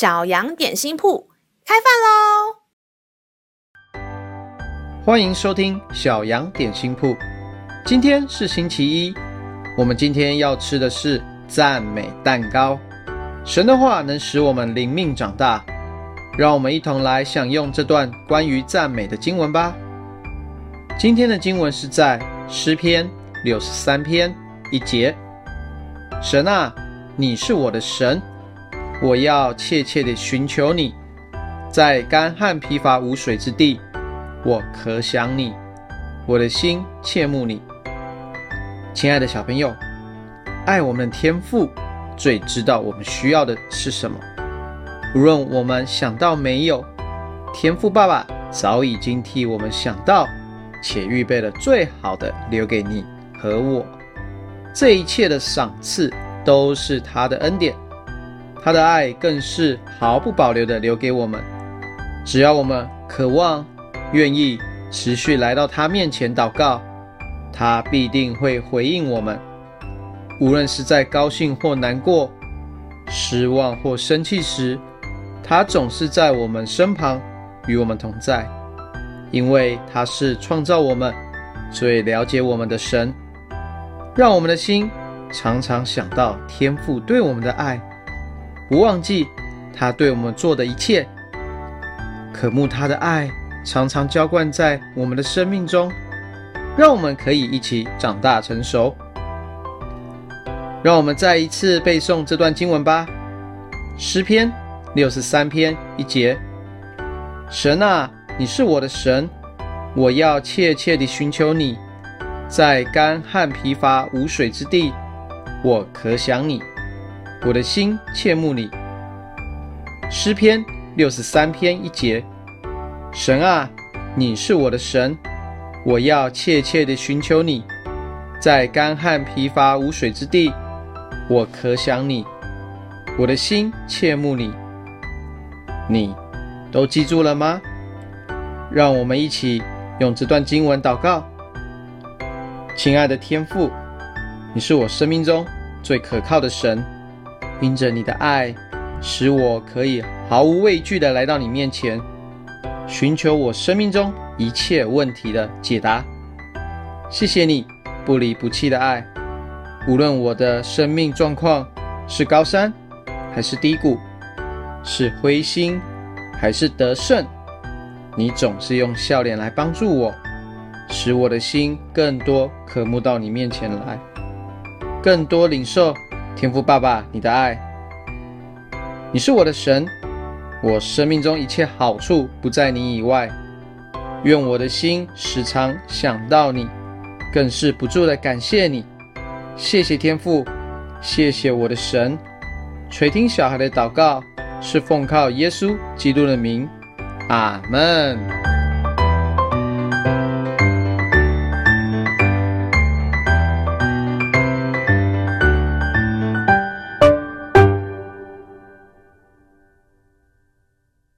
小羊点心铺开饭喽！欢迎收听小羊点心铺。今天是星期一，我们今天要吃的是赞美蛋糕。神的话能使我们灵命长大，让我们一同来享用这段关于赞美的经文吧。今天的经文是在诗篇六十三篇一节：神啊，你是我的神。我要切切地寻求你，在干旱疲乏无水之地，我可想你，我的心切慕你。亲爱的小朋友，爱我们的天父最知道我们需要的是什么。无论我们想到没有，天父爸爸早已经替我们想到，且预备了最好的留给你和我。这一切的赏赐都是他的恩典。他的爱更是毫不保留地留给我们，只要我们渴望、愿意持续来到他面前祷告，他必定会回应我们。无论是在高兴或难过、失望或生气时，他总是在我们身旁，与我们同在，因为他是创造我们、最了解我们的神。让我们的心常常想到天父对我们的爱。不忘记他对我们做的一切，渴慕他的爱常常浇灌在我们的生命中，让我们可以一起长大成熟。让我们再一次背诵这段经文吧，《诗篇》六十三篇一节：神啊，你是我的神，我要切切地寻求你，在干旱疲乏无水之地，我可想你。我的心切慕你，诗篇六十三篇一节：神啊，你是我的神，我要切切地寻求你，在干旱疲乏无水之地，我可想你。我的心切慕你，你都记住了吗？让我们一起用这段经文祷告。亲爱的天父，你是我生命中最可靠的神。因着你的爱，使我可以毫无畏惧地来到你面前，寻求我生命中一切问题的解答。谢谢你不离不弃的爱，无论我的生命状况是高山还是低谷，是灰心还是得胜，你总是用笑脸来帮助我，使我的心更多渴慕到你面前来，更多领受。天父爸爸，你的爱，你是我的神，我生命中一切好处不在你以外。愿我的心时常想到你，更是不住的感谢你。谢谢天父，谢谢我的神，垂听小孩的祷告，是奉靠耶稣基督的名，阿门。